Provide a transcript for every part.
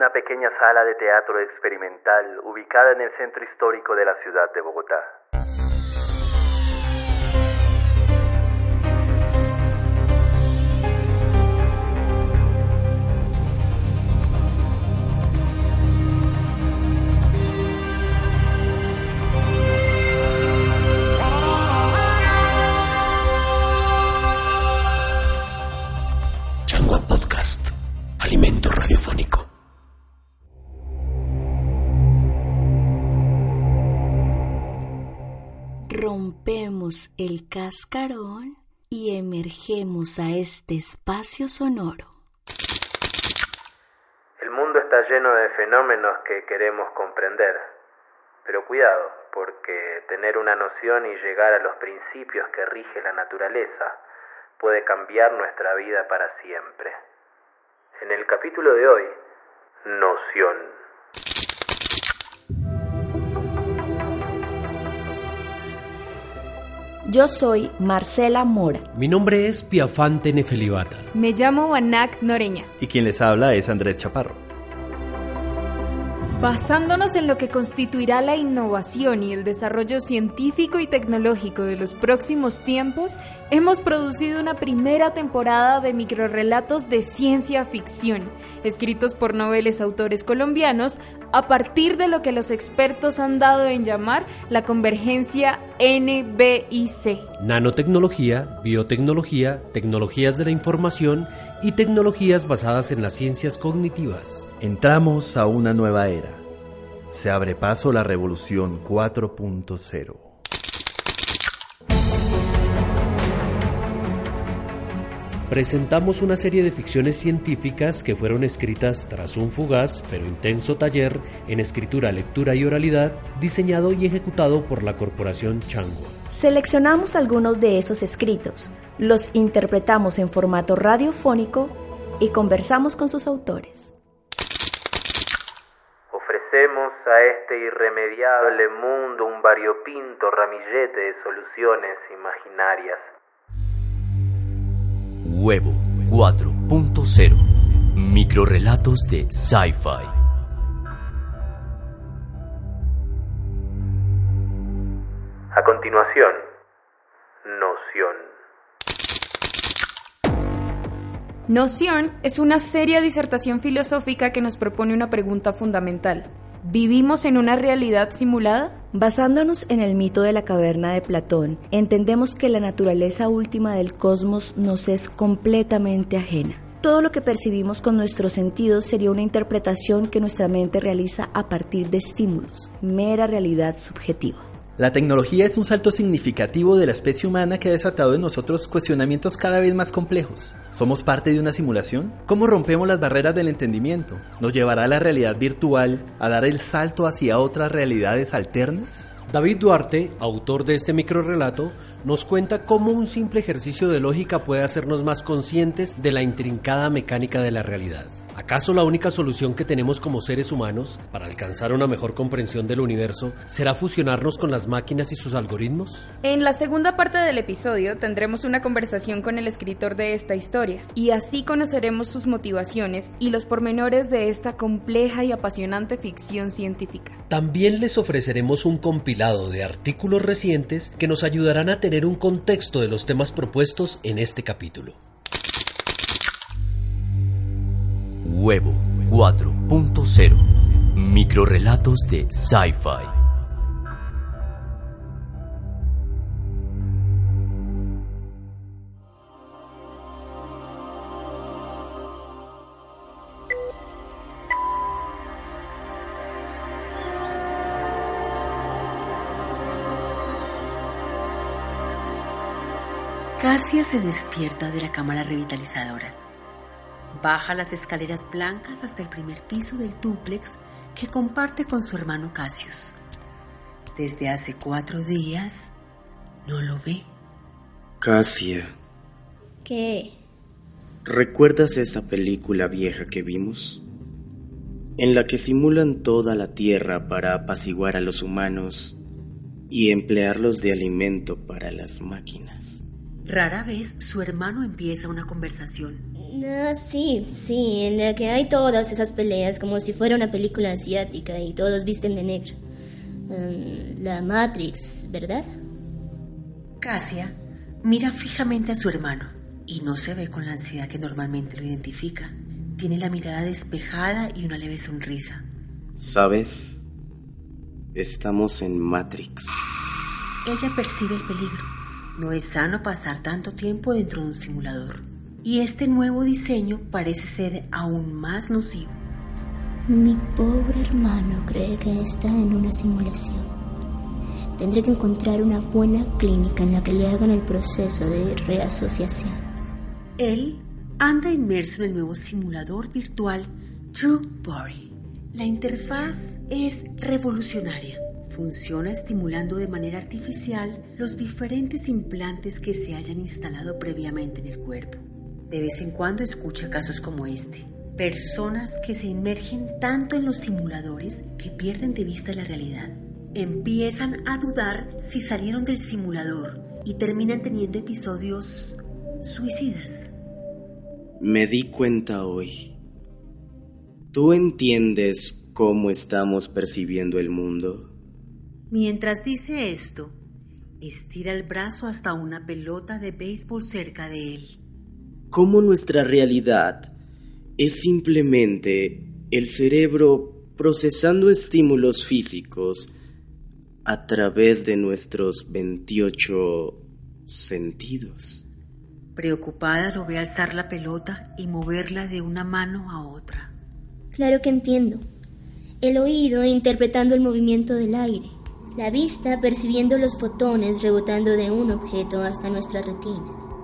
Una pequeña sala de teatro experimental ubicada en el centro histórico de la ciudad de Bogotá. Changua Podcast. Alimento radiofónico. Rompemos el cascarón y emergemos a este espacio sonoro. El mundo está lleno de fenómenos que queremos comprender, pero cuidado, porque tener una noción y llegar a los principios que rige la naturaleza puede cambiar nuestra vida para siempre. En el capítulo de hoy, noción. Yo soy Marcela Mora. Mi nombre es Piafante Nefelibata. Me llamo Banak Noreña. Y quien les habla es Andrés Chaparro. Basándonos en lo que constituirá la innovación y el desarrollo científico y tecnológico de los próximos tiempos, hemos producido una primera temporada de microrelatos de ciencia ficción, escritos por noveles autores colombianos, a partir de lo que los expertos han dado en llamar la convergencia NBIC. Nanotecnología, biotecnología, tecnologías de la información y tecnologías basadas en las ciencias cognitivas. Entramos a una nueva era. Se abre paso la revolución 4.0. Presentamos una serie de ficciones científicas que fueron escritas tras un fugaz pero intenso taller en escritura, lectura y oralidad diseñado y ejecutado por la corporación Changua. Seleccionamos algunos de esos escritos, los interpretamos en formato radiofónico y conversamos con sus autores. Ofrecemos a este irremediable mundo un variopinto ramillete de soluciones imaginarias. Huevo 4.0. Microrelatos de Sci-Fi. A continuación, noción. Noción es una seria disertación filosófica que nos propone una pregunta fundamental. ¿Vivimos en una realidad simulada? Basándonos en el mito de la caverna de Platón, entendemos que la naturaleza última del cosmos nos es completamente ajena. Todo lo que percibimos con nuestros sentidos sería una interpretación que nuestra mente realiza a partir de estímulos, mera realidad subjetiva. La tecnología es un salto significativo de la especie humana que ha desatado en nosotros cuestionamientos cada vez más complejos. ¿Somos parte de una simulación? ¿Cómo rompemos las barreras del entendimiento? ¿Nos llevará la realidad virtual a dar el salto hacia otras realidades alternas? David Duarte, autor de este microrelato, nos cuenta cómo un simple ejercicio de lógica puede hacernos más conscientes de la intrincada mecánica de la realidad. ¿Acaso la única solución que tenemos como seres humanos para alcanzar una mejor comprensión del universo será fusionarnos con las máquinas y sus algoritmos? En la segunda parte del episodio tendremos una conversación con el escritor de esta historia y así conoceremos sus motivaciones y los pormenores de esta compleja y apasionante ficción científica. También les ofreceremos un compilado de artículos recientes que nos ayudarán a tener un contexto de los temas propuestos en este capítulo. Huevo 4.0. Microrelatos de Sci-Fi. Casia se despierta de la cámara revitalizadora. Baja las escaleras blancas hasta el primer piso del dúplex que comparte con su hermano Cassius. Desde hace cuatro días no lo ve. Cassia. ¿Qué? ¿Recuerdas esa película vieja que vimos? En la que simulan toda la Tierra para apaciguar a los humanos y emplearlos de alimento para las máquinas. Rara vez su hermano empieza una conversación. Ah, sí, sí, en la que hay todas esas peleas como si fuera una película asiática y todos visten de negro. Mm, la Matrix, ¿verdad? Cassia mira fijamente a su hermano y no se ve con la ansiedad que normalmente lo identifica. Tiene la mirada despejada y una leve sonrisa. ¿Sabes? Estamos en Matrix. Ella percibe el peligro. No es sano pasar tanto tiempo dentro de un simulador. Y este nuevo diseño parece ser aún más nocivo. Mi pobre hermano cree que está en una simulación. Tendré que encontrar una buena clínica en la que le hagan el proceso de reasociación. Él anda inmerso en el nuevo simulador virtual True Body. La interfaz es revolucionaria. Funciona estimulando de manera artificial los diferentes implantes que se hayan instalado previamente en el cuerpo. De vez en cuando escucha casos como este. Personas que se inmergen tanto en los simuladores que pierden de vista la realidad. Empiezan a dudar si salieron del simulador y terminan teniendo episodios suicidas. Me di cuenta hoy. ¿Tú entiendes cómo estamos percibiendo el mundo? Mientras dice esto, estira el brazo hasta una pelota de béisbol cerca de él cómo nuestra realidad es simplemente el cerebro procesando estímulos físicos a través de nuestros 28 sentidos. Preocupada lo ve alzar la pelota y moverla de una mano a otra. Claro que entiendo. El oído interpretando el movimiento del aire. La vista percibiendo los fotones rebotando de un objeto hasta nuestras retinas.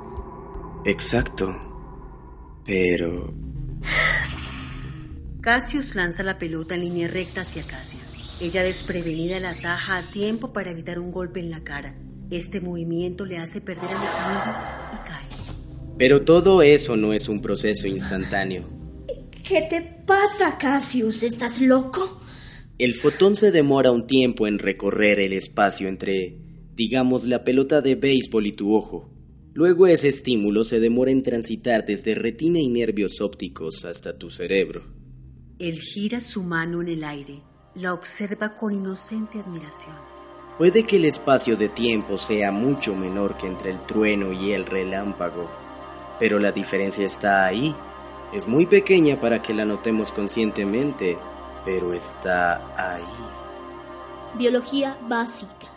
Exacto. Pero... Cassius lanza la pelota en línea recta hacia Cassia. Ella desprevenida la ataja a tiempo para evitar un golpe en la cara. Este movimiento le hace perder el equilibrio y cae. Pero todo eso no es un proceso instantáneo. ¿Qué te pasa, Cassius? ¿Estás loco? El fotón se demora un tiempo en recorrer el espacio entre, digamos, la pelota de béisbol y tu ojo. Luego ese estímulo se demora en transitar desde retina y nervios ópticos hasta tu cerebro. Él gira su mano en el aire, la observa con inocente admiración. Puede que el espacio de tiempo sea mucho menor que entre el trueno y el relámpago, pero la diferencia está ahí. Es muy pequeña para que la notemos conscientemente, pero está ahí. Biología básica.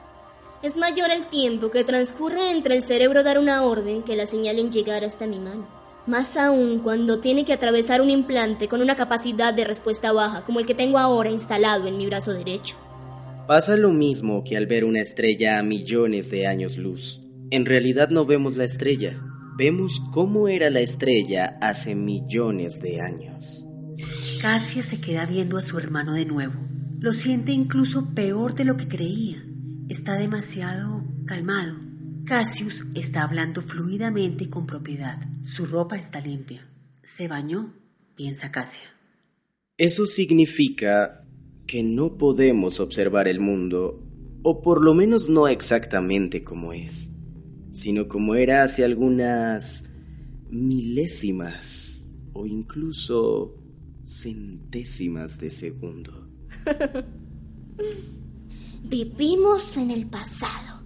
Es mayor el tiempo que transcurre entre el cerebro dar una orden que la señal en llegar hasta mi mano. Más aún cuando tiene que atravesar un implante con una capacidad de respuesta baja como el que tengo ahora instalado en mi brazo derecho. Pasa lo mismo que al ver una estrella a millones de años luz. En realidad no vemos la estrella, vemos cómo era la estrella hace millones de años. Cassia se queda viendo a su hermano de nuevo. Lo siente incluso peor de lo que creía. Está demasiado calmado. Cassius está hablando fluidamente y con propiedad. Su ropa está limpia. Se bañó, piensa Cassia. Eso significa que no podemos observar el mundo, o por lo menos no exactamente como es, sino como era hace algunas milésimas o incluso centésimas de segundo. Vivimos en el pasado.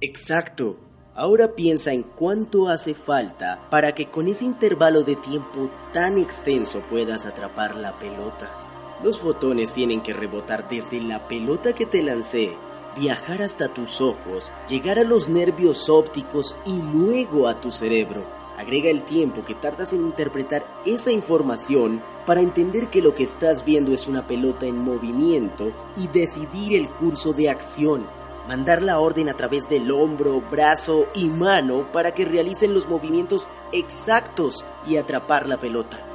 Exacto. Ahora piensa en cuánto hace falta para que con ese intervalo de tiempo tan extenso puedas atrapar la pelota. Los fotones tienen que rebotar desde la pelota que te lancé, viajar hasta tus ojos, llegar a los nervios ópticos y luego a tu cerebro. Agrega el tiempo que tardas en interpretar esa información para entender que lo que estás viendo es una pelota en movimiento y decidir el curso de acción. Mandar la orden a través del hombro, brazo y mano para que realicen los movimientos exactos y atrapar la pelota.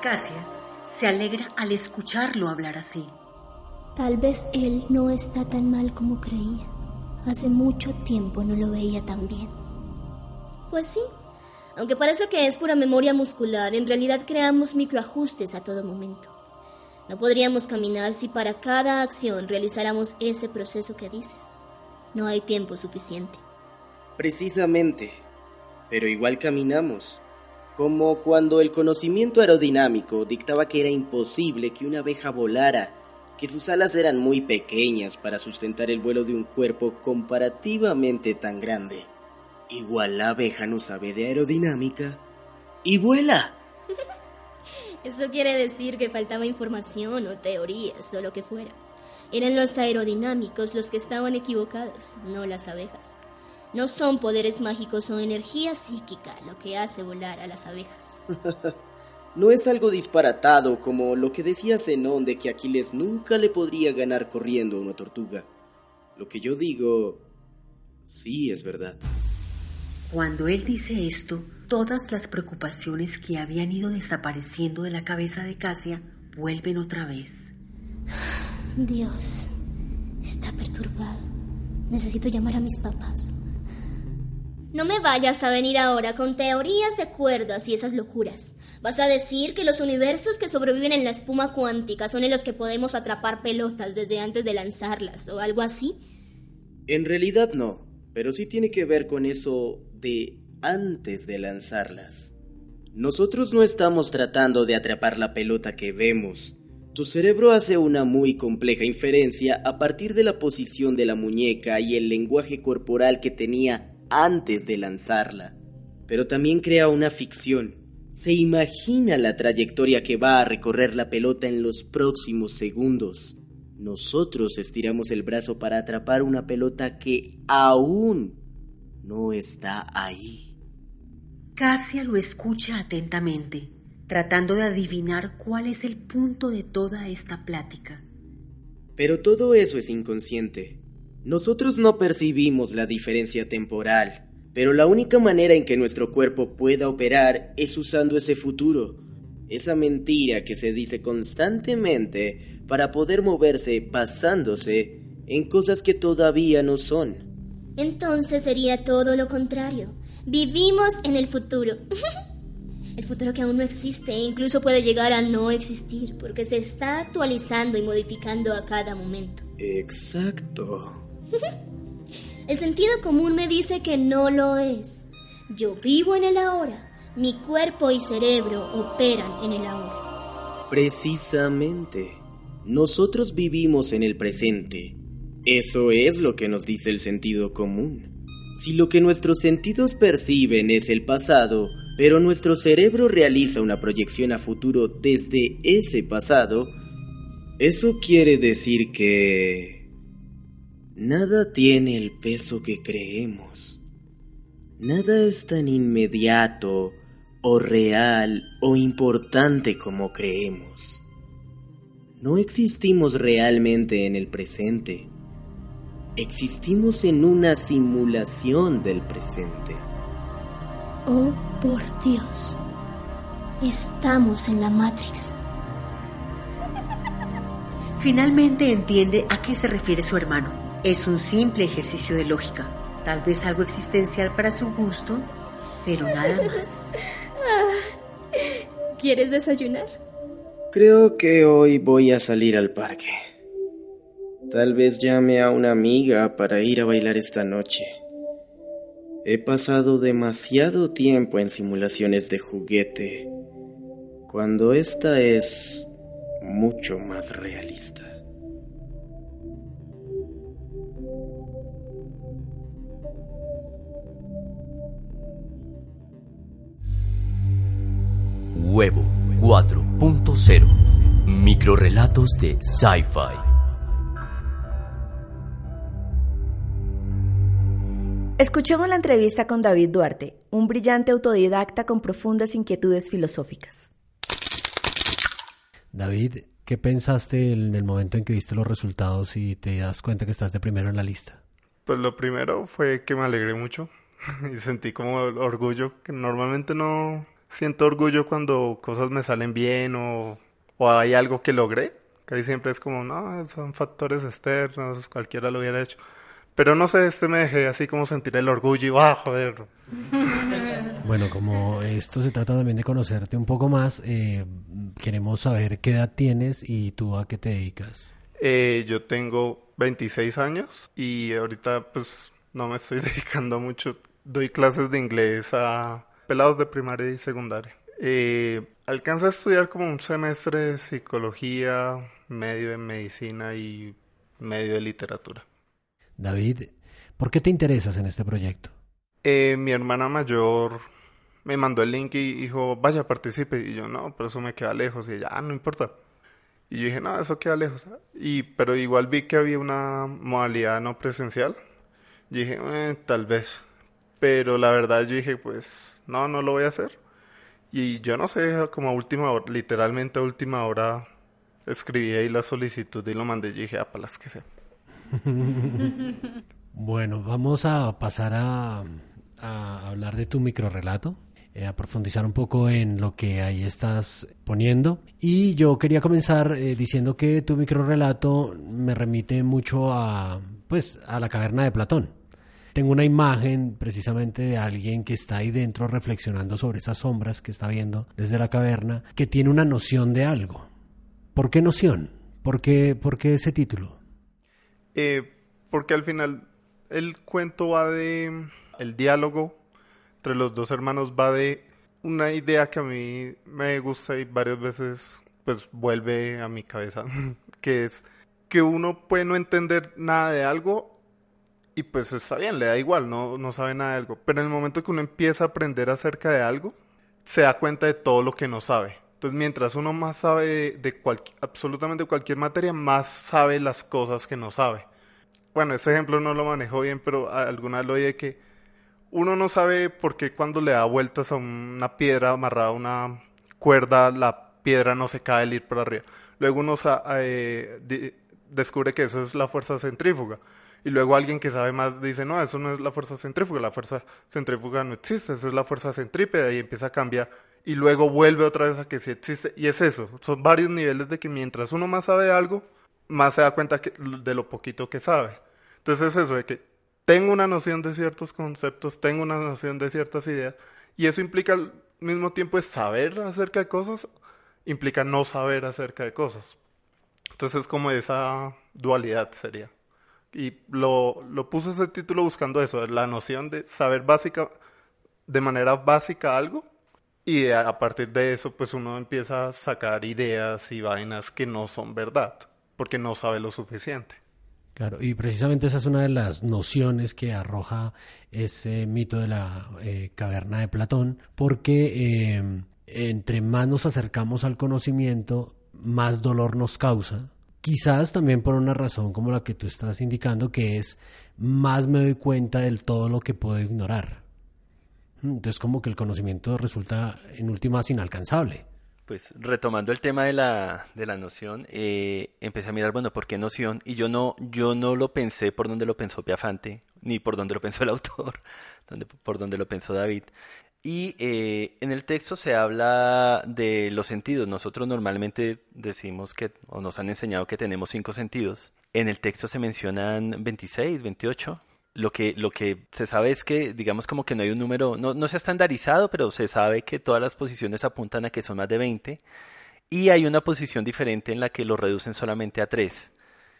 Casia se alegra al escucharlo hablar así. Tal vez él no está tan mal como creía. Hace mucho tiempo no lo veía tan bien. Pues sí, aunque parece que es pura memoria muscular, en realidad creamos microajustes a todo momento. No podríamos caminar si para cada acción realizáramos ese proceso que dices. No hay tiempo suficiente. Precisamente. Pero igual caminamos. Como cuando el conocimiento aerodinámico dictaba que era imposible que una abeja volara, que sus alas eran muy pequeñas para sustentar el vuelo de un cuerpo comparativamente tan grande. Igual la abeja no sabe de aerodinámica y vuela. Eso quiere decir que faltaba información o teorías o lo que fuera. Eran los aerodinámicos los que estaban equivocados, no las abejas. No son poderes mágicos o energía psíquica lo que hace volar a las abejas. no es algo disparatado como lo que decía Zenón de que Aquiles nunca le podría ganar corriendo a una tortuga. Lo que yo digo, sí es verdad. Cuando él dice esto, todas las preocupaciones que habían ido desapareciendo de la cabeza de Casia vuelven otra vez. Dios, está perturbado. Necesito llamar a mis papás. No me vayas a venir ahora con teorías de cuerdas y esas locuras. ¿Vas a decir que los universos que sobreviven en la espuma cuántica son en los que podemos atrapar pelotas desde antes de lanzarlas o algo así? En realidad no, pero sí tiene que ver con eso de antes de lanzarlas. Nosotros no estamos tratando de atrapar la pelota que vemos. Tu cerebro hace una muy compleja inferencia a partir de la posición de la muñeca y el lenguaje corporal que tenía antes de lanzarla. Pero también crea una ficción. Se imagina la trayectoria que va a recorrer la pelota en los próximos segundos. Nosotros estiramos el brazo para atrapar una pelota que aún no está ahí. Casia lo escucha atentamente, tratando de adivinar cuál es el punto de toda esta plática. Pero todo eso es inconsciente. Nosotros no percibimos la diferencia temporal, pero la única manera en que nuestro cuerpo pueda operar es usando ese futuro, esa mentira que se dice constantemente para poder moverse pasándose en cosas que todavía no son. Entonces sería todo lo contrario. Vivimos en el futuro. el futuro que aún no existe e incluso puede llegar a no existir porque se está actualizando y modificando a cada momento. Exacto. el sentido común me dice que no lo es. Yo vivo en el ahora. Mi cuerpo y cerebro operan en el ahora. Precisamente. Nosotros vivimos en el presente eso es lo que nos dice el sentido común. Si lo que nuestros sentidos perciben es el pasado, pero nuestro cerebro realiza una proyección a futuro desde ese pasado, eso quiere decir que... Nada tiene el peso que creemos. Nada es tan inmediato o real o importante como creemos. No existimos realmente en el presente existimos en una simulación del presente. Oh, por Dios. Estamos en la Matrix. Finalmente entiende a qué se refiere su hermano. Es un simple ejercicio de lógica. Tal vez algo existencial para su gusto, pero nada más. ¿Quieres desayunar? Creo que hoy voy a salir al parque. Tal vez llame a una amiga para ir a bailar esta noche. He pasado demasiado tiempo en simulaciones de juguete, cuando esta es mucho más realista. Huevo 4.0 Microrelatos de Sci-Fi Escuchemos la entrevista con David Duarte, un brillante autodidacta con profundas inquietudes filosóficas. David, ¿qué pensaste en el momento en que viste los resultados y te das cuenta que estás de primero en la lista? Pues lo primero fue que me alegré mucho, y sentí como orgullo, que normalmente no siento orgullo cuando cosas me salen bien o, o hay algo que logré. Casi siempre es como, no, son factores externos, cualquiera lo hubiera hecho. Pero no sé, este me dejé así como sentir el orgullo y, ah, joder. Bueno, como esto se trata también de conocerte un poco más, eh, queremos saber qué edad tienes y tú a qué te dedicas. Eh, yo tengo 26 años y ahorita pues no me estoy dedicando mucho. Doy clases de inglés a pelados de primaria y secundaria. Eh, alcanza a estudiar como un semestre de psicología, medio de medicina y medio de literatura. David, ¿por qué te interesas en este proyecto? Eh, mi hermana mayor me mandó el link y dijo, vaya, participe. Y yo, no, pero eso me queda lejos. Y ella, ah, no importa. Y yo dije, no, eso queda lejos. Y, pero igual vi que había una modalidad no presencial. Y dije, eh, tal vez. Pero la verdad yo dije, pues, no, no lo voy a hacer. Y yo no sé, como a última hora, literalmente a última hora, escribí ahí la solicitud y lo mandé. Y dije, ah, para las que sea. bueno, vamos a pasar a, hablar de tu microrelato, eh, a profundizar un poco en lo que ahí estás poniendo. Y yo quería comenzar eh, diciendo que tu microrelato me remite mucho a, pues, a la caverna de Platón. Tengo una imagen precisamente de alguien que está ahí dentro reflexionando sobre esas sombras que está viendo desde la caverna, que tiene una noción de algo. ¿Por qué noción? ¿Por qué, por qué ese título? Eh, porque al final el cuento va de, el diálogo entre los dos hermanos va de una idea que a mí me gusta y varias veces pues vuelve a mi cabeza, que es que uno puede no entender nada de algo y pues está bien, le da igual, no, no sabe nada de algo, pero en el momento que uno empieza a aprender acerca de algo, se da cuenta de todo lo que no sabe. Entonces, mientras uno más sabe de, absolutamente cualquier materia, más sabe las cosas que no sabe. Bueno, este ejemplo no lo manejo bien, pero alguna vez lo oí que uno no sabe por qué cuando le da vueltas a una piedra amarrada a una cuerda, la piedra no se cae al ir por arriba. Luego uno eh, descubre que eso es la fuerza centrífuga. Y luego alguien que sabe más dice, no, eso no es la fuerza centrífuga, la fuerza centrífuga no existe, eso es la fuerza centrípeta y empieza a cambiar y luego vuelve otra vez a que sí existe. Y es eso, son varios niveles de que mientras uno más sabe algo, más se da cuenta de lo poquito que sabe. Entonces es eso, de que tengo una noción de ciertos conceptos, tengo una noción de ciertas ideas, y eso implica al mismo tiempo saber acerca de cosas, implica no saber acerca de cosas. Entonces es como esa dualidad sería. Y lo, lo puse ese título buscando eso, la noción de saber básica, de manera básica algo y a partir de eso, pues uno empieza a sacar ideas y vainas que no son verdad, porque no sabe lo suficiente. Claro, y precisamente esa es una de las nociones que arroja ese mito de la eh, caverna de Platón, porque eh, entre más nos acercamos al conocimiento, más dolor nos causa. Quizás también por una razón como la que tú estás indicando, que es más me doy cuenta del todo lo que puedo ignorar. Entonces como que el conocimiento resulta en últimas inalcanzable. Pues retomando el tema de la, de la noción, eh, empecé a mirar, bueno, ¿por qué noción? Y yo no, yo no lo pensé por donde lo pensó Piafante, ni por donde lo pensó el autor, por donde lo pensó David. Y eh, en el texto se habla de los sentidos. Nosotros normalmente decimos que, o nos han enseñado que tenemos cinco sentidos. En el texto se mencionan 26, 28 lo que, se sabe es que, digamos, como que no hay un número, no, no se ha estandarizado, pero se sabe que todas las posiciones apuntan a que son más de 20. Y hay una posición diferente en la que lo reducen solamente a tres,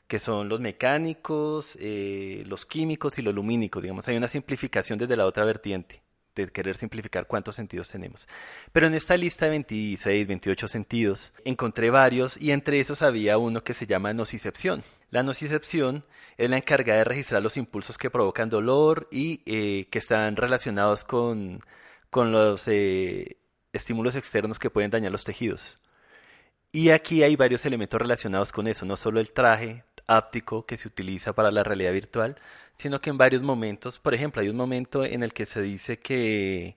que son los mecánicos, eh, los químicos y los lumínicos. Digamos, hay una simplificación desde la otra vertiente de querer simplificar cuántos sentidos tenemos. Pero en esta lista de 26, 28 sentidos encontré varios y entre esos había uno que se llama nocicepción. La nocicepción es la encargada de registrar los impulsos que provocan dolor y eh, que están relacionados con, con los eh, estímulos externos que pueden dañar los tejidos. Y aquí hay varios elementos relacionados con eso, no solo el traje áptico que se utiliza para la realidad virtual, sino que en varios momentos, por ejemplo, hay un momento en el que se dice que,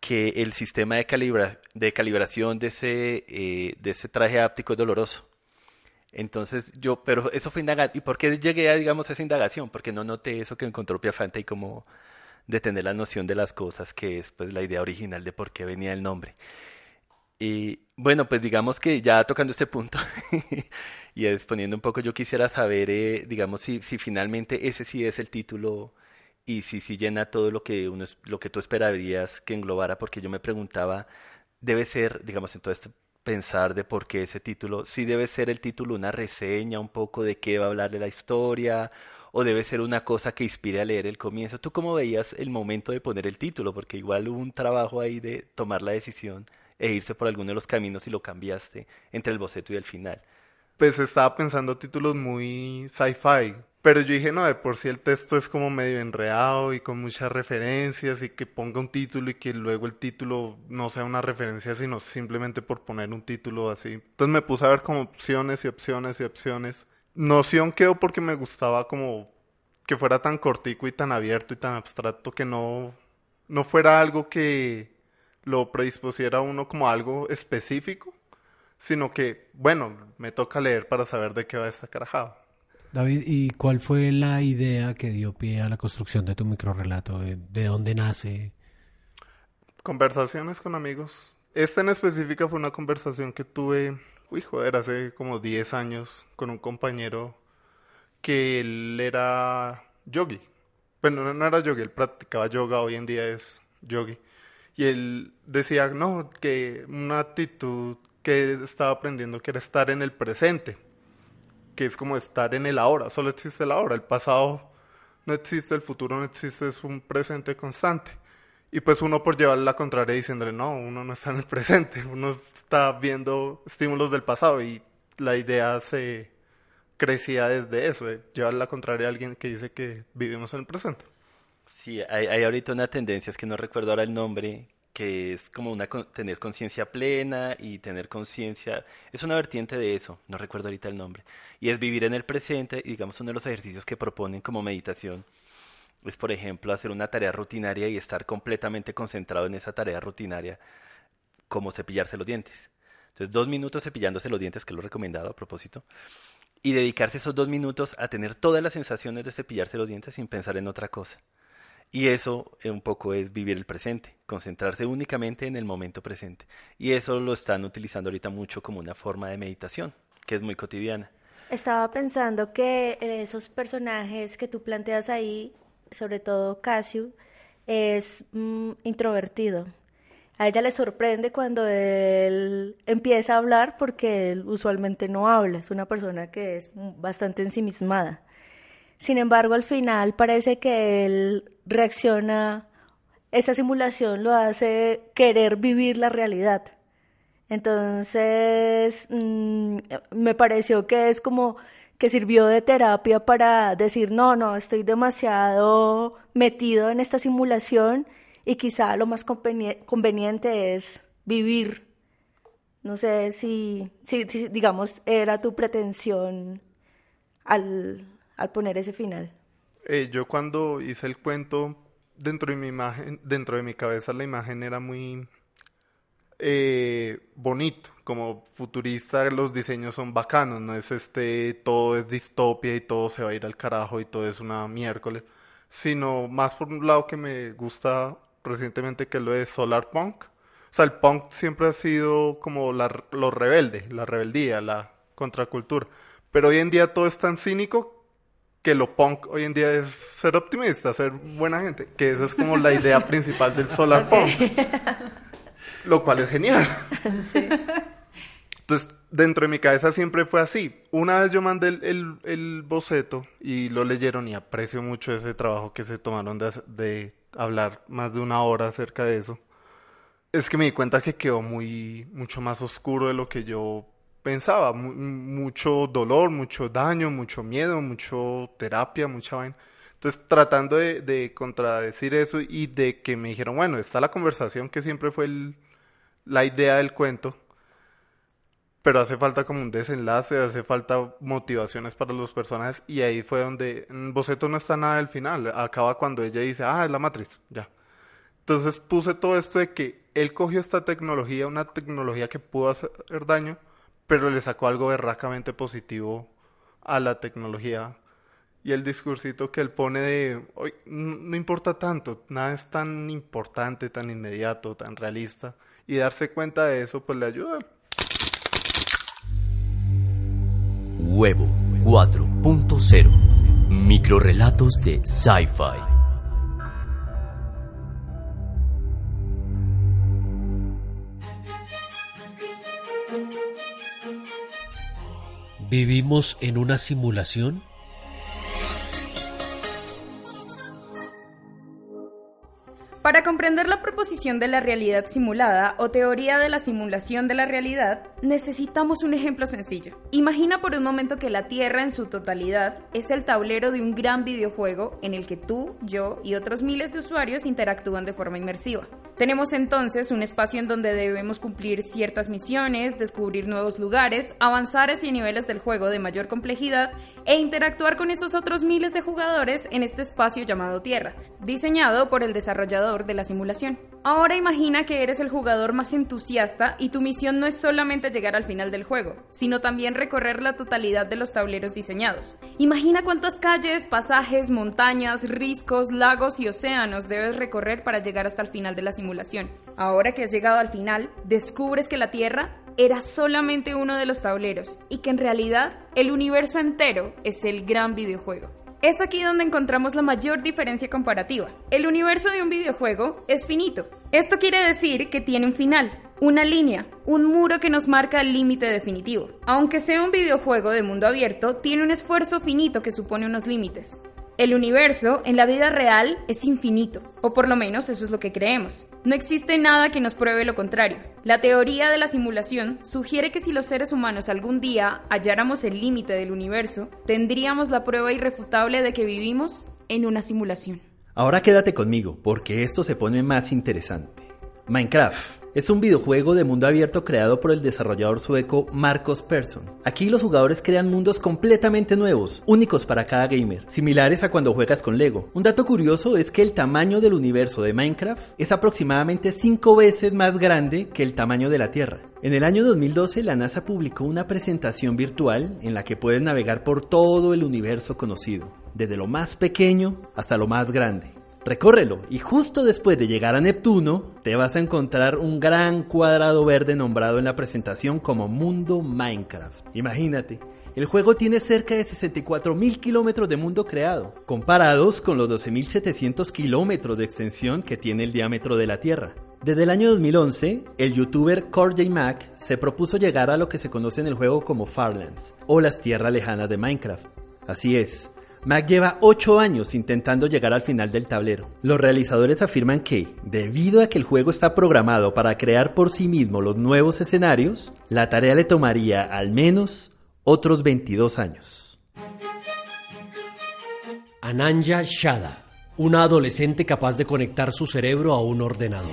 que el sistema de, calibra, de calibración de ese, eh, de ese traje áptico es doloroso. Entonces yo, pero eso fue indagación. ¿Y por qué llegué a, digamos, esa indagación? Porque no noté eso que encontró Piafante y como de tener la noción de las cosas, que es pues la idea original de por qué venía el nombre. Y bueno, pues digamos que ya tocando este punto y exponiendo un poco, yo quisiera saber, eh, digamos, si, si finalmente ese sí es el título y si sí llena todo lo que uno lo que tú esperarías que englobara, porque yo me preguntaba, debe ser, digamos, entonces pensar de por qué ese título, si debe ser el título una reseña un poco de qué va a hablar de la historia o debe ser una cosa que inspire a leer el comienzo. ¿Tú cómo veías el momento de poner el título? Porque igual hubo un trabajo ahí de tomar la decisión e irse por alguno de los caminos y lo cambiaste entre el boceto y el final. Pues estaba pensando títulos muy sci-fi, pero yo dije, no, de por sí el texto es como medio enredado y con muchas referencias y que ponga un título y que luego el título no sea una referencia, sino simplemente por poner un título así. Entonces me puse a ver como opciones y opciones y opciones. Noción quedó porque me gustaba como que fuera tan cortico y tan abierto y tan abstracto que no, no fuera algo que lo predispusiera uno como algo específico, sino que, bueno, me toca leer para saber de qué va esta carajada. David, ¿y cuál fue la idea que dio pie a la construcción de tu microrelato? ¿De, de dónde nace? Conversaciones con amigos. Esta en específica fue una conversación que tuve, uy, joder, hace como 10 años con un compañero que él era yogi. Bueno, no era yogi, él practicaba yoga, hoy en día es yogi. Y él decía, no, que una actitud que estaba aprendiendo que era estar en el presente que es como estar en el ahora, solo existe el ahora, el pasado no existe, el futuro no existe, es un presente constante. Y pues uno por llevarle la contraria diciéndole, no, uno no está en el presente, uno está viendo estímulos del pasado y la idea se crecía desde eso, de llevar la contraria a alguien que dice que vivimos en el presente. Sí, hay, hay ahorita una tendencia, es que no recuerdo ahora el nombre, que es como una tener conciencia plena y tener conciencia, es una vertiente de eso, no recuerdo ahorita el nombre, y es vivir en el presente, y digamos uno de los ejercicios que proponen como meditación es por ejemplo hacer una tarea rutinaria y estar completamente concentrado en esa tarea rutinaria, como cepillarse los dientes. Entonces dos minutos cepillándose los dientes, que lo recomendado a propósito, y dedicarse esos dos minutos a tener todas las sensaciones de cepillarse los dientes sin pensar en otra cosa. Y eso eh, un poco es vivir el presente, concentrarse únicamente en el momento presente. Y eso lo están utilizando ahorita mucho como una forma de meditación, que es muy cotidiana. Estaba pensando que esos personajes que tú planteas ahí, sobre todo Casio, es mm, introvertido. A ella le sorprende cuando él empieza a hablar porque él usualmente no habla, es una persona que es bastante ensimismada. Sin embargo, al final parece que él reacciona, esa simulación lo hace querer vivir la realidad. Entonces, mm, me pareció que es como que sirvió de terapia para decir, no, no, estoy demasiado metido en esta simulación y quizá lo más conveniente es vivir. No sé si, si digamos, era tu pretensión al, al poner ese final? Eh, yo cuando hice el cuento, dentro de mi imagen, dentro de mi cabeza la imagen era muy eh, bonito, como futurista los diseños son bacanos, no es este, todo es distopia y todo se va a ir al carajo y todo es una miércoles, sino más por un lado que me gusta recientemente que lo de solar punk. O sea, el punk siempre ha sido como la, lo rebelde, la rebeldía, la contracultura. Pero hoy en día todo es tan cínico que lo punk hoy en día es ser optimista, ser buena gente, que esa es como la idea principal del solar punk, lo cual es genial. Entonces, dentro de mi cabeza siempre fue así. Una vez yo mandé el, el, boceto y lo leyeron y aprecio mucho ese trabajo que se tomaron de, de hablar más de una hora acerca de eso. Es que me di cuenta que quedó muy, mucho más oscuro de lo que yo pensaba, mucho dolor, mucho daño, mucho miedo, mucho terapia, mucha vaina. Entonces, tratando de, contradecir eso y de que me dijeron, bueno, está la conversación que siempre fue la idea del cuento, pero hace falta como un desenlace, hace falta motivaciones para los personajes y ahí fue donde en Boceto no está nada del final, acaba cuando ella dice, ah, es la matriz, ya. Entonces puse todo esto de que él cogió esta tecnología, una tecnología que pudo hacer daño, pero le sacó algo berracamente positivo a la tecnología. Y el discursito que él pone de, "Oy, n- no importa tanto, nada es tan importante, tan inmediato, tan realista, y darse cuenta de eso pues le ayuda. Huevo 4.0 Microrrelatos de Sci-Fi ¿Vivimos en una simulación? Para comprender la proposición de la realidad simulada o teoría de la simulación de la realidad, necesitamos un ejemplo sencillo. Imagina por un momento que la Tierra en su totalidad es el tablero de un gran videojuego en el que tú, yo y otros miles de usuarios interactúan de forma inmersiva. Tenemos entonces un espacio en donde debemos cumplir ciertas misiones, descubrir nuevos lugares, avanzar hacia niveles del juego de mayor complejidad e interactuar con esos otros miles de jugadores en este espacio llamado Tierra, diseñado por el desarrollador de la simulación. Ahora imagina que eres el jugador más entusiasta y tu misión no es solamente llegar al final del juego, sino también recorrer la totalidad de los tableros diseñados. Imagina cuántas calles, pasajes, montañas, riscos, lagos y océanos debes recorrer para llegar hasta el final de la simulación. Ahora que has llegado al final, descubres que la Tierra era solamente uno de los tableros y que en realidad el universo entero es el gran videojuego. Es aquí donde encontramos la mayor diferencia comparativa. El universo de un videojuego es finito. Esto quiere decir que tiene un final, una línea, un muro que nos marca el límite definitivo. Aunque sea un videojuego de mundo abierto, tiene un esfuerzo finito que supone unos límites. El universo en la vida real es infinito, o por lo menos eso es lo que creemos. No existe nada que nos pruebe lo contrario. La teoría de la simulación sugiere que si los seres humanos algún día halláramos el límite del universo, tendríamos la prueba irrefutable de que vivimos en una simulación. Ahora quédate conmigo, porque esto se pone más interesante. Minecraft es un videojuego de mundo abierto creado por el desarrollador sueco Marcos Persson. Aquí los jugadores crean mundos completamente nuevos, únicos para cada gamer, similares a cuando juegas con Lego. Un dato curioso es que el tamaño del universo de Minecraft es aproximadamente 5 veces más grande que el tamaño de la Tierra. En el año 2012 la NASA publicó una presentación virtual en la que puedes navegar por todo el universo conocido, desde lo más pequeño hasta lo más grande. Recórrelo y justo después de llegar a Neptuno te vas a encontrar un gran cuadrado verde nombrado en la presentación como Mundo Minecraft. Imagínate, el juego tiene cerca de 64.000 kilómetros de mundo creado, comparados con los 12.700 kilómetros de extensión que tiene el diámetro de la Tierra. Desde el año 2011, el youtuber CorJ Mac se propuso llegar a lo que se conoce en el juego como Farlands, o las tierras lejanas de Minecraft. Así es, Mac lleva 8 años intentando llegar al final del tablero. Los realizadores afirman que, debido a que el juego está programado para crear por sí mismo los nuevos escenarios, la tarea le tomaría al menos otros 22 años. Ananya Shada, una adolescente capaz de conectar su cerebro a un ordenador.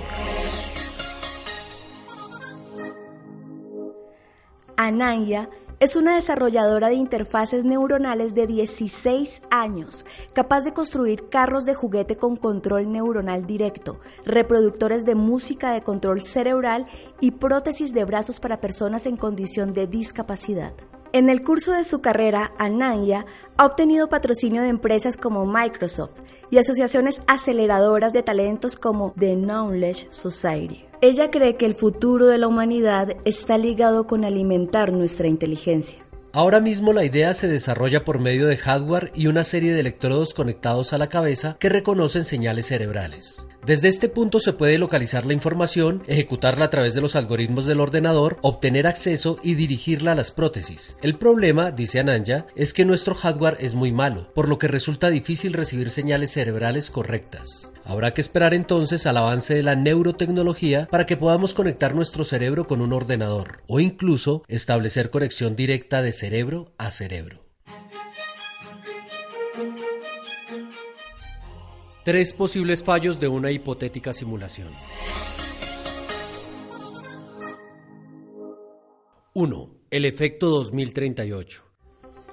Ananya es una desarrolladora de interfaces neuronales de 16 años, capaz de construir carros de juguete con control neuronal directo, reproductores de música de control cerebral y prótesis de brazos para personas en condición de discapacidad. En el curso de su carrera, Ananya ha obtenido patrocinio de empresas como Microsoft y asociaciones aceleradoras de talentos como The Knowledge Society. Ella cree que el futuro de la humanidad está ligado con alimentar nuestra inteligencia. Ahora mismo la idea se desarrolla por medio de hardware y una serie de electrodos conectados a la cabeza que reconocen señales cerebrales. Desde este punto se puede localizar la información, ejecutarla a través de los algoritmos del ordenador, obtener acceso y dirigirla a las prótesis. El problema, dice Ananya, es que nuestro hardware es muy malo, por lo que resulta difícil recibir señales cerebrales correctas. Habrá que esperar entonces al avance de la neurotecnología para que podamos conectar nuestro cerebro con un ordenador o incluso establecer conexión directa de cerebro a cerebro. Tres posibles fallos de una hipotética simulación. 1. El efecto 2038.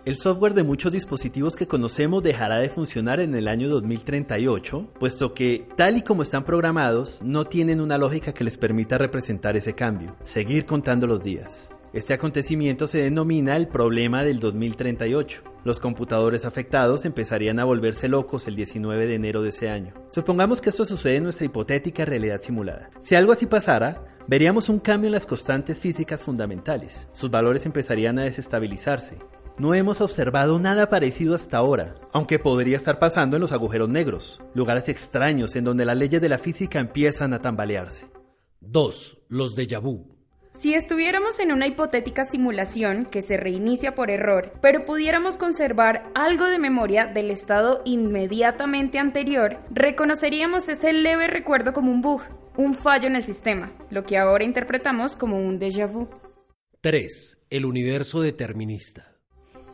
El software de muchos dispositivos que conocemos dejará de funcionar en el año 2038, puesto que, tal y como están programados, no tienen una lógica que les permita representar ese cambio, seguir contando los días. Este acontecimiento se denomina el problema del 2038. Los computadores afectados empezarían a volverse locos el 19 de enero de ese año. Supongamos que esto sucede en nuestra hipotética realidad simulada. Si algo así pasara, veríamos un cambio en las constantes físicas fundamentales. Sus valores empezarían a desestabilizarse. No hemos observado nada parecido hasta ahora, aunque podría estar pasando en los agujeros negros, lugares extraños en donde las leyes de la física empiezan a tambalearse. 2. Los déjà vu. Si estuviéramos en una hipotética simulación que se reinicia por error, pero pudiéramos conservar algo de memoria del estado inmediatamente anterior, reconoceríamos ese leve recuerdo como un bug, un fallo en el sistema, lo que ahora interpretamos como un déjà vu. 3. El universo determinista.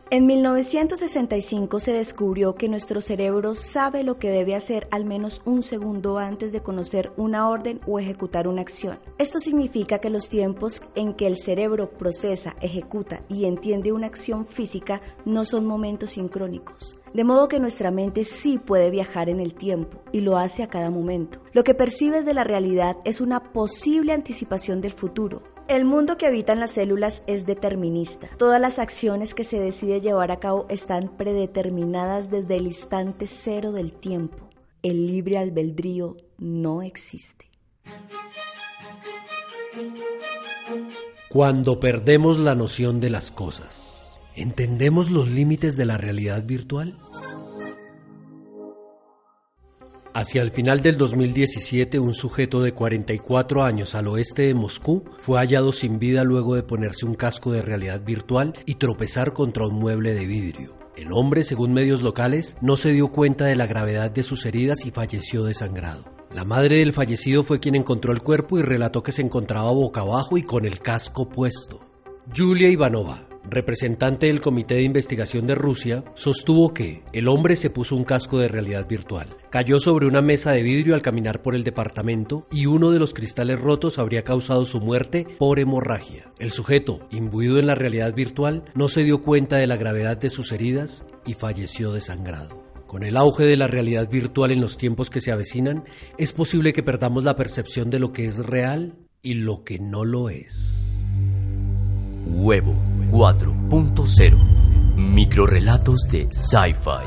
En 1965 se descubrió que nuestro cerebro sabe lo que debe hacer al menos un segundo antes de conocer una orden o ejecutar una acción. Esto significa que los tiempos en que el cerebro procesa, ejecuta y entiende una acción física no son momentos sincrónicos. De modo que nuestra mente sí puede viajar en el tiempo y lo hace a cada momento. Lo que percibes de la realidad es una posible anticipación del futuro, el mundo que habitan las células es determinista. Todas las acciones que se decide llevar a cabo están predeterminadas desde el instante cero del tiempo. El libre albedrío no existe. Cuando perdemos la noción de las cosas, ¿entendemos los límites de la realidad virtual? Hacia el final del 2017, un sujeto de 44 años al oeste de Moscú fue hallado sin vida luego de ponerse un casco de realidad virtual y tropezar contra un mueble de vidrio. El hombre, según medios locales, no se dio cuenta de la gravedad de sus heridas y falleció desangrado. La madre del fallecido fue quien encontró el cuerpo y relató que se encontraba boca abajo y con el casco puesto. Julia Ivanova, representante del Comité de Investigación de Rusia, sostuvo que el hombre se puso un casco de realidad virtual, cayó sobre una mesa de vidrio al caminar por el departamento y uno de los cristales rotos habría causado su muerte por hemorragia. El sujeto, imbuido en la realidad virtual, no se dio cuenta de la gravedad de sus heridas y falleció desangrado. Con el auge de la realidad virtual en los tiempos que se avecinan, es posible que perdamos la percepción de lo que es real y lo que no lo es. Huevo 4.0 Microrelatos de Sci-Fi.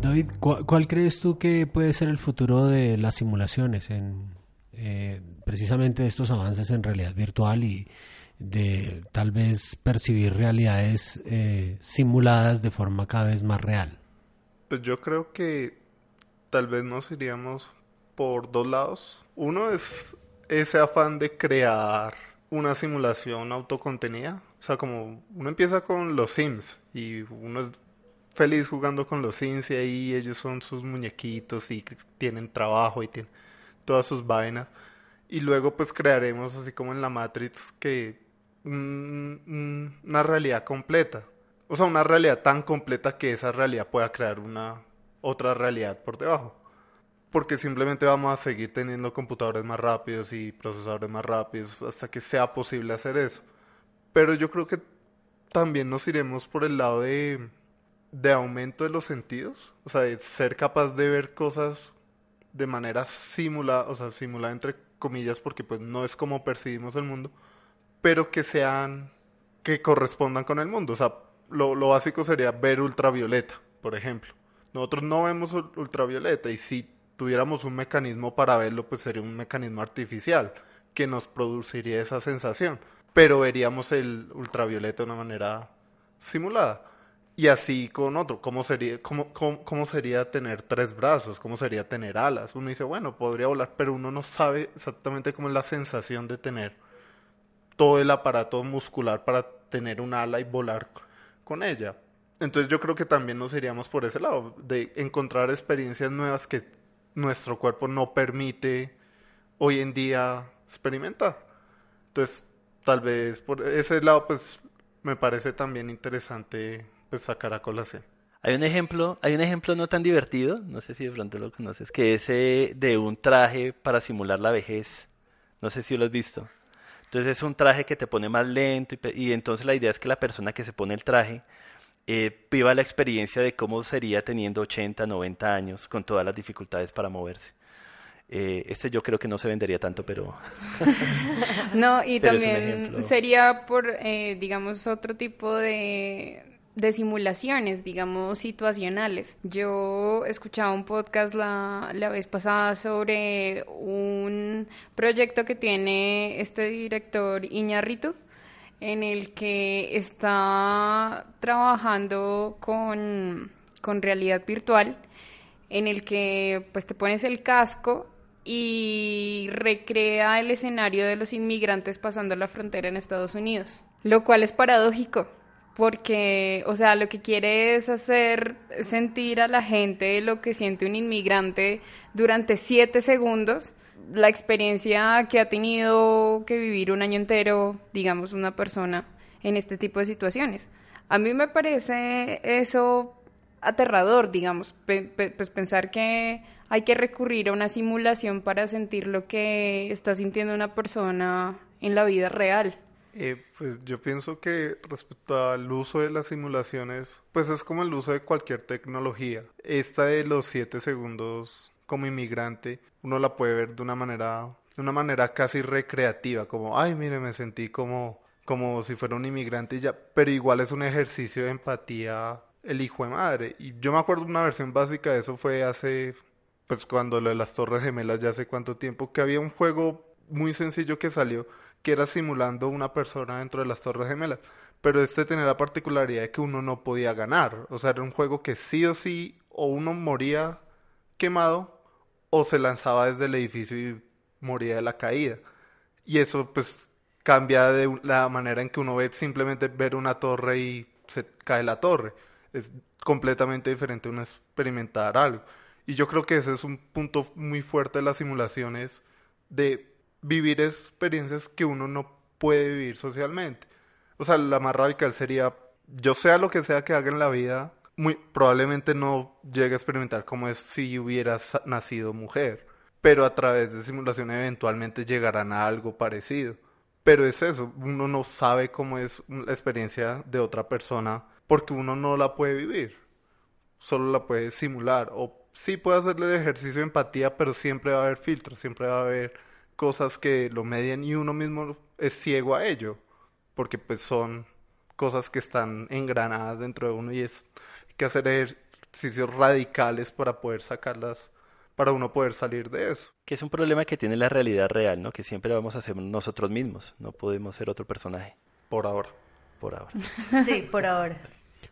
David, ¿cuál, crees tú que puede ser el futuro de las simulaciones en eh, precisamente estos avances en realidad virtual y de tal vez percibir realidades eh, simuladas de forma cada vez más real? Pues yo creo que tal vez nos iríamos por dos lados. Uno es ese afán de crear una simulación autocontenida. O sea, como uno empieza con los Sims y uno es feliz jugando con los Sims y ahí ellos son sus muñequitos y tienen trabajo y tienen todas sus vainas. Y luego pues crearemos así como en la Matrix que una realidad completa. O sea, una realidad tan completa que esa realidad pueda crear una otra realidad por debajo porque simplemente vamos a seguir teniendo computadores más rápidos y procesadores más rápidos hasta que sea posible hacer eso. Pero yo creo que también nos iremos por el lado de, de aumento de los sentidos, o sea, de ser capaz de ver cosas de manera simulada, o sea, simulada entre comillas, porque pues no es como percibimos el mundo, pero que sean, que correspondan con el mundo. O sea, lo, lo básico sería ver ultravioleta, por ejemplo. Nosotros no vemos ultravioleta y sí tuviéramos un mecanismo para verlo, pues sería un mecanismo artificial que nos produciría esa sensación. Pero veríamos el ultravioleta de una manera simulada. Y así con otro, ¿cómo sería, cómo, cómo, sería tener tres brazos? ¿Cómo sería tener alas? Uno dice, bueno, podría volar, pero uno no sabe exactamente cómo es la sensación de tener todo el aparato muscular para tener un ala y volar con ella. Entonces yo creo que también nos iríamos por ese lado, de encontrar experiencias nuevas que nuestro cuerpo no permite hoy en día experimentar. Entonces, tal vez por ese lado, pues me parece también interesante pues, sacar a colación. Hay un ejemplo, hay un ejemplo no tan divertido, no sé si de pronto lo conoces, que es de un traje para simular la vejez. No sé si lo has visto. Entonces es un traje que te pone más lento y, y entonces la idea es que la persona que se pone el traje eh, viva la experiencia de cómo sería teniendo 80, 90 años con todas las dificultades para moverse. Eh, este yo creo que no se vendería tanto, pero... no, y también sería por, eh, digamos, otro tipo de, de simulaciones, digamos, situacionales. Yo escuchaba un podcast la, la vez pasada sobre un proyecto que tiene este director Iñarritu, en el que está trabajando con, con realidad virtual, en el que pues te pones el casco y recrea el escenario de los inmigrantes pasando la frontera en Estados Unidos, lo cual es paradójico porque, o sea, lo que quiere es hacer sentir a la gente lo que siente un inmigrante durante siete segundos, la experiencia que ha tenido que vivir un año entero, digamos, una persona en este tipo de situaciones. A mí me parece eso aterrador, digamos, pues pensar que hay que recurrir a una simulación para sentir lo que está sintiendo una persona en la vida real. Eh, pues yo pienso que respecto al uso de las simulaciones, pues es como el uso de cualquier tecnología. Esta de los siete segundos como inmigrante, uno la puede ver de una manera, de una manera casi recreativa, como, ay, mire, me sentí como, como si fuera un inmigrante y ya, pero igual es un ejercicio de empatía el hijo de madre. Y yo me acuerdo una versión básica de eso fue hace, pues cuando lo de las Torres Gemelas, ya hace cuánto tiempo, que había un juego muy sencillo que salió, que era simulando una persona dentro de las Torres Gemelas. Pero este tenía la particularidad de que uno no podía ganar. O sea, era un juego que sí o sí, o uno moría quemado, o se lanzaba desde el edificio y moría de la caída. Y eso pues cambia de la manera en que uno ve simplemente ver una torre y se cae la torre es completamente diferente uno experimentar algo. Y yo creo que ese es un punto muy fuerte de las simulaciones, de vivir experiencias que uno no puede vivir socialmente. O sea, la más radical sería, yo sea lo que sea que haga en la vida, muy probablemente no llegue a experimentar como es si hubieras nacido mujer, pero a través de simulación eventualmente llegarán a algo parecido. Pero es eso, uno no sabe cómo es la experiencia de otra persona porque uno no la puede vivir, solo la puede simular. O sí puede hacerle el ejercicio de empatía, pero siempre va a haber filtros, siempre va a haber cosas que lo median y uno mismo es ciego a ello, porque pues son cosas que están engranadas dentro de uno y es que hacer ejercicios radicales para poder sacarlas, para uno poder salir de eso. Que es un problema que tiene la realidad real, ¿no? Que siempre vamos a ser nosotros mismos, no podemos ser otro personaje. Por ahora. Por ahora. Sí, por ahora.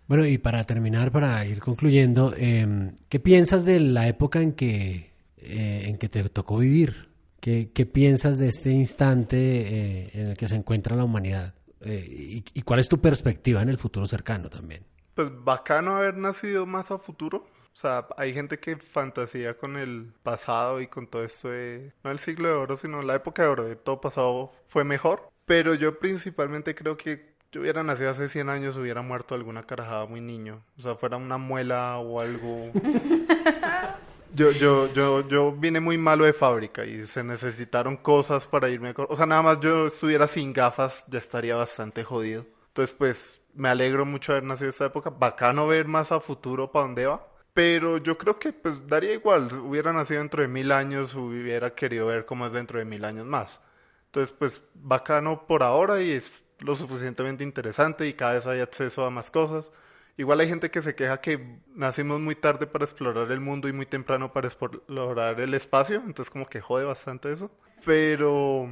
Bueno, y para terminar, para ir concluyendo, em, ¿qué piensas de la época en que, eh, en que te tocó vivir? ¿Qué, qué piensas de este instante eh, en el que se encuentra la humanidad? Eh, y, y, cuál es tu perspectiva en el futuro cercano también? Pues bacano haber nacido más a futuro. O sea, hay gente que fantasía con el pasado y con todo esto de, no el siglo de oro, sino la época de oro, de todo pasado fue mejor. Pero yo principalmente creo que yo hubiera nacido hace 100 años, hubiera muerto alguna carajada muy niño. O sea, fuera una muela o algo. Yo, yo, yo, yo vine muy malo de fábrica y se necesitaron cosas para irme. O sea, nada más yo estuviera sin gafas, ya estaría bastante jodido. Entonces, pues, me alegro mucho de haber nacido en esta época. Bacano ver más a futuro para dónde va. Pero yo creo que, pues, daría igual. Hubiera nacido dentro de mil años, hubiera querido ver cómo es dentro de mil años más. Entonces, pues, bacano por ahora y es lo suficientemente interesante y cada vez hay acceso a más cosas. Igual hay gente que se queja que nacimos muy tarde para explorar el mundo y muy temprano para explorar el espacio, entonces como que jode bastante eso. Pero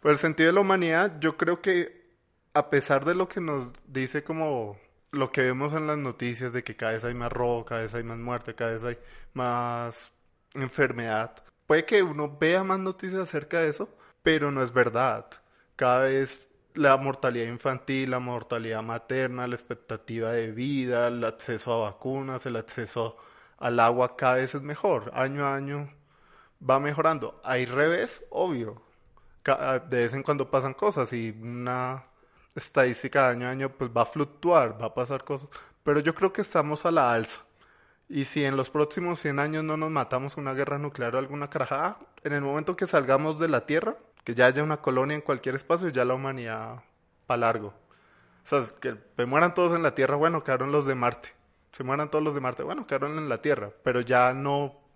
por el sentido de la humanidad, yo creo que a pesar de lo que nos dice como lo que vemos en las noticias de que cada vez hay más robo, cada vez hay más muerte, cada vez hay más enfermedad, puede que uno vea más noticias acerca de eso, pero no es verdad. Cada vez la mortalidad infantil, la mortalidad materna, la expectativa de vida, el acceso a vacunas, el acceso al agua cada vez es mejor. Año a año va mejorando. Hay revés, obvio. De vez en cuando pasan cosas y una estadística de año a año pues va a fluctuar, va a pasar cosas. Pero yo creo que estamos a la alza. Y si en los próximos 100 años no nos matamos una guerra nuclear o alguna carajada, en el momento que salgamos de la Tierra, que ya haya una colonia en cualquier espacio, ya la humanidad para largo. O sea, que se mueran todos en la Tierra, bueno, quedaron los de Marte. Se mueran todos los de Marte, bueno, quedaron en la Tierra, pero ya no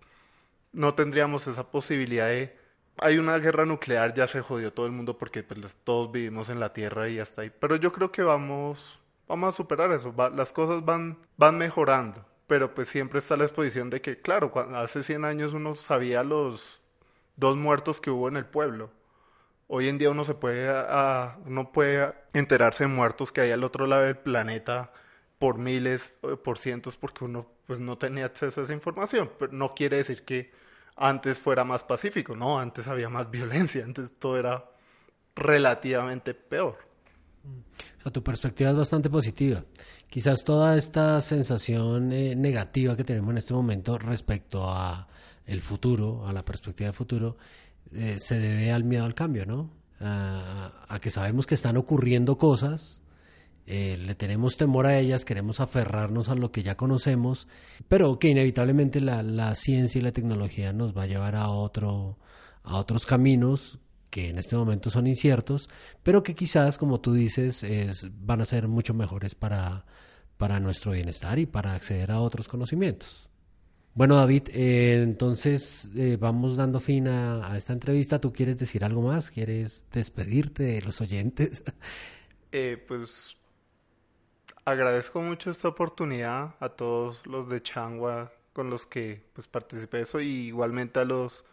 no tendríamos esa posibilidad de hay una guerra nuclear, ya se jodió todo el mundo porque pues, todos vivimos en la Tierra y hasta ahí. Pero yo creo que vamos, vamos a superar eso. las cosas van, van mejorando. Pero pues siempre está la exposición de que, claro, hace 100 años uno sabía los dos muertos que hubo en el pueblo. Hoy en día uno se puede, uno puede enterarse de muertos que hay al otro lado del planeta por miles, por cientos, porque uno pues no tenía acceso a esa información. Pero no quiere decir que antes fuera más pacífico, no, antes había más violencia, antes todo era relativamente peor. O sea, tu perspectiva es bastante positiva. Quizás toda esta sensación eh, negativa que tenemos en este momento respecto a el futuro, a la perspectiva de futuro, eh, se debe al miedo al cambio, ¿no? a que sabemos que están ocurriendo cosas eh, le tenemos temor a ellas, queremos aferrarnos a lo que ya conocemos, pero que inevitablemente la, ciencia y la tecnología nos va a llevar a, otro, a otros caminos que en este momento son inciertos, pero que quizás, como tú dices, es, van a ser mucho mejores para, para nuestro bienestar y para acceder a otros conocimientos. Bueno, David, eh, entonces eh, vamos dando fin a, esta entrevista. ¿Tú quieres decir algo más? ¿Quieres despedirte de los oyentes? pues agradezco mucho esta oportunidad a todos los de Changua con los que pues participé de eso y igualmente a los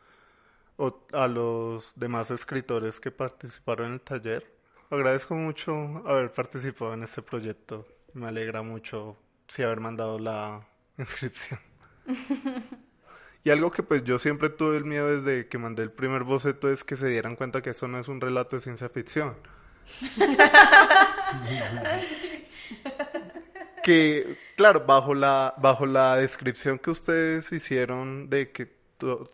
a los demás escritores que participaron en el taller. Agradezco mucho haber participado en este proyecto. Me alegra mucho si haber mandado la inscripción. y algo que pues yo siempre tuve el miedo desde que mandé el primer boceto es que se dieran cuenta que esto no es un relato de ciencia ficción. que, claro, bajo la, bajo la descripción que ustedes hicieron de que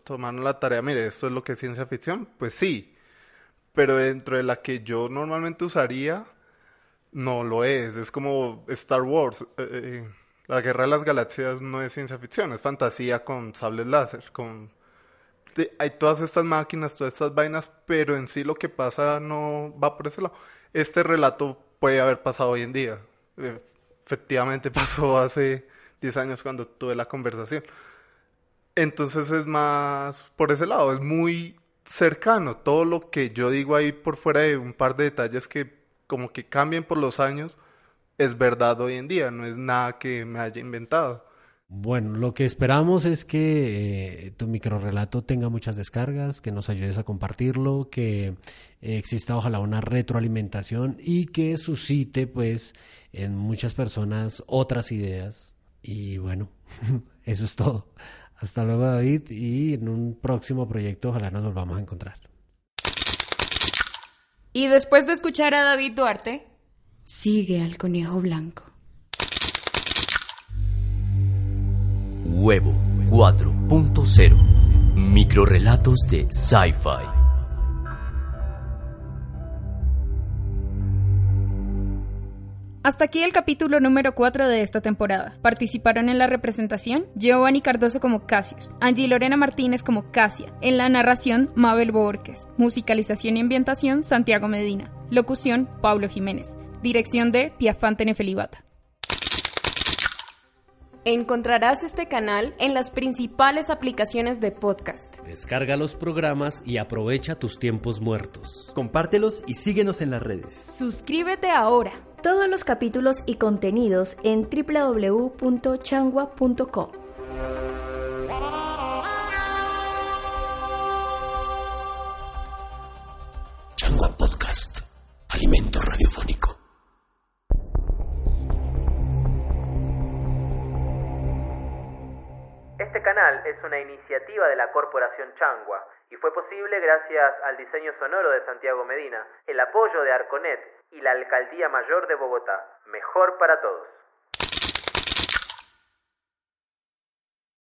tomaron la tarea, mire, esto es lo que es ciencia ficción, pues sí, pero dentro de la que yo normalmente usaría, no lo es, es como Star Wars. Eh, eh, la guerra de las galaxias no es ciencia ficción, es fantasía con sables láser, con... hay todas estas máquinas, todas estas vainas, pero en sí lo que pasa no va por ese lado. Este relato puede haber pasado hoy en día. Eh, efectivamente pasó hace 10 años cuando tuve la conversación. Entonces es más por ese lado, es muy cercano. Todo lo que yo digo ahí por fuera de un par de detalles que como que cambien por los años, es verdad hoy en día, no es nada que me haya inventado. Bueno, lo que esperamos es que eh, tu microrelato tenga muchas descargas, que nos ayudes a compartirlo, que eh, exista ojalá una retroalimentación y que suscite pues en muchas personas otras ideas. Y bueno, eso es todo. Hasta luego David y en un próximo proyecto ojalá nos volvamos a encontrar. Y después de escuchar a David Duarte, sigue al conejo blanco. Huevo 4.0 Microrelatos de Sci-Fi Hasta aquí el capítulo número 4 de esta temporada. Participaron en la representación Giovanni Cardoso como Cassius, Angie Lorena Martínez como Casia, en la narración Mabel Borges, musicalización y ambientación Santiago Medina, locución Pablo Jiménez, dirección de Piafante Nefelibata. Encontrarás este canal en las principales aplicaciones de podcast. Descarga los programas y aprovecha tus tiempos muertos. Compártelos y síguenos en las redes. Suscríbete ahora. Todos los capítulos y contenidos en www.changua.com. Changua Podcast. Alimento radiofónico. Este canal es una iniciativa de la Corporación Changua y fue posible gracias al diseño sonoro de Santiago Medina, el apoyo de Arconet y la Alcaldía Mayor de Bogotá. Mejor para todos.